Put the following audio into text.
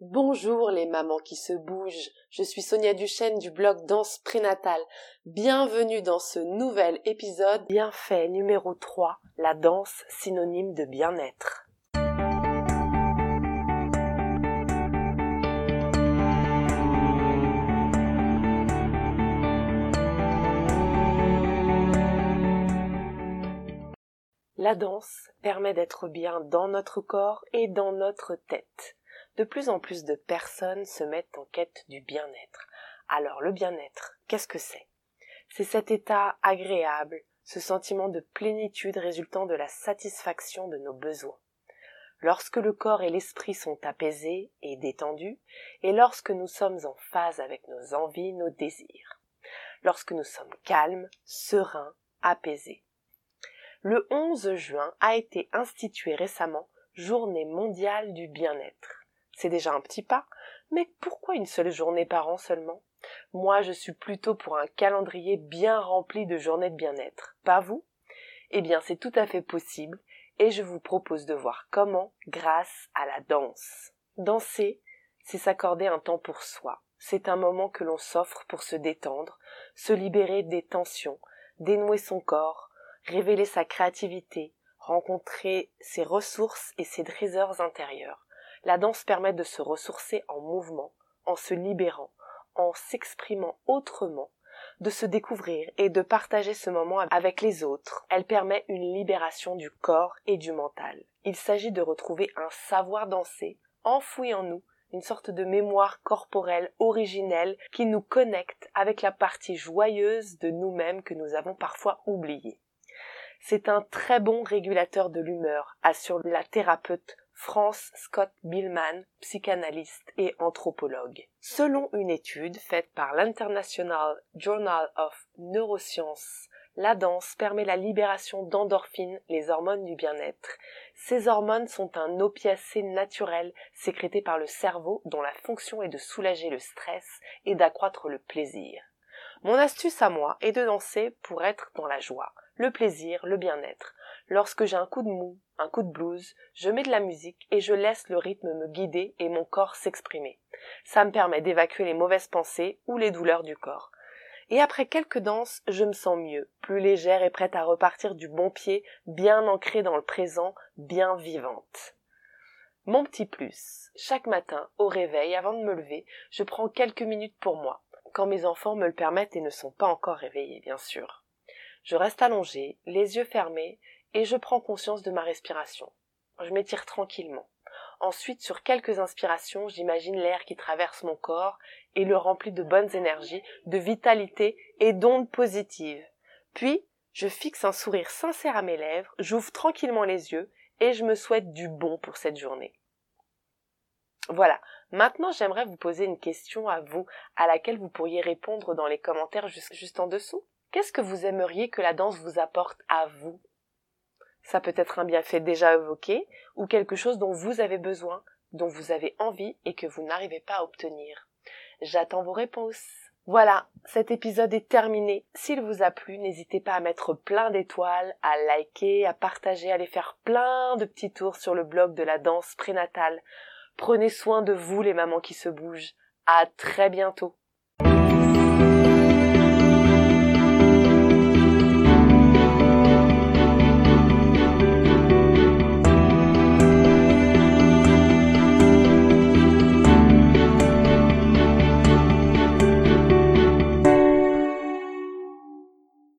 Bonjour les mamans qui se bougent, je suis Sonia Duchesne du blog Danse Prénatale. Bienvenue dans ce nouvel épisode Bienfait numéro 3, la danse synonyme de bien-être. La danse permet d'être bien dans notre corps et dans notre tête. De plus en plus de personnes se mettent en quête du bien-être. Alors le bien-être, qu'est-ce que c'est? C'est cet état agréable, ce sentiment de plénitude résultant de la satisfaction de nos besoins. Lorsque le corps et l'esprit sont apaisés et détendus, et lorsque nous sommes en phase avec nos envies, nos désirs. Lorsque nous sommes calmes, sereins, apaisés le 11 juin a été institué récemment Journée mondiale du bien-être. C'est déjà un petit pas, mais pourquoi une seule journée par an seulement? Moi, je suis plutôt pour un calendrier bien rempli de journées de bien-être. Pas vous? Eh bien, c'est tout à fait possible, et je vous propose de voir comment grâce à la danse. Danser, c'est s'accorder un temps pour soi. C'est un moment que l'on s'offre pour se détendre, se libérer des tensions, dénouer son corps, révéler sa créativité, rencontrer ses ressources et ses trésors intérieurs. La danse permet de se ressourcer en mouvement, en se libérant, en s'exprimant autrement, de se découvrir et de partager ce moment avec les autres. Elle permet une libération du corps et du mental. Il s'agit de retrouver un savoir danser enfoui en nous, une sorte de mémoire corporelle originelle qui nous connecte avec la partie joyeuse de nous-mêmes que nous avons parfois oubliée. C'est un très bon régulateur de l'humeur, assure la thérapeute France Scott Billman, psychanalyste et anthropologue. Selon une étude faite par l'International Journal of Neuroscience, la danse permet la libération d'endorphines, les hormones du bien-être. Ces hormones sont un opiacé naturel sécrété par le cerveau dont la fonction est de soulager le stress et d'accroître le plaisir. Mon astuce à moi est de danser pour être dans la joie le plaisir, le bien-être. Lorsque j'ai un coup de mou, un coup de blues, je mets de la musique et je laisse le rythme me guider et mon corps s'exprimer. Ça me permet d'évacuer les mauvaises pensées ou les douleurs du corps. Et après quelques danses, je me sens mieux, plus légère et prête à repartir du bon pied, bien ancrée dans le présent, bien vivante. Mon petit plus. Chaque matin, au réveil, avant de me lever, je prends quelques minutes pour moi, quand mes enfants me le permettent et ne sont pas encore réveillés, bien sûr. Je reste allongée, les yeux fermés, et je prends conscience de ma respiration. Je m'étire tranquillement. Ensuite, sur quelques inspirations, j'imagine l'air qui traverse mon corps et le remplit de bonnes énergies, de vitalité et d'ondes positives. Puis, je fixe un sourire sincère à mes lèvres, j'ouvre tranquillement les yeux et je me souhaite du bon pour cette journée. Voilà. Maintenant, j'aimerais vous poser une question à vous, à laquelle vous pourriez répondre dans les commentaires juste, en dessous. Qu'est-ce que vous aimeriez que la danse vous apporte à vous? Ça peut être un bienfait déjà évoqué ou quelque chose dont vous avez besoin, dont vous avez envie et que vous n'arrivez pas à obtenir. J'attends vos réponses. Voilà, cet épisode est terminé. S'il vous a plu, n'hésitez pas à mettre plein d'étoiles, à liker, à partager, à aller faire plein de petits tours sur le blog de la danse prénatale. Prenez soin de vous les mamans qui se bougent. À très bientôt.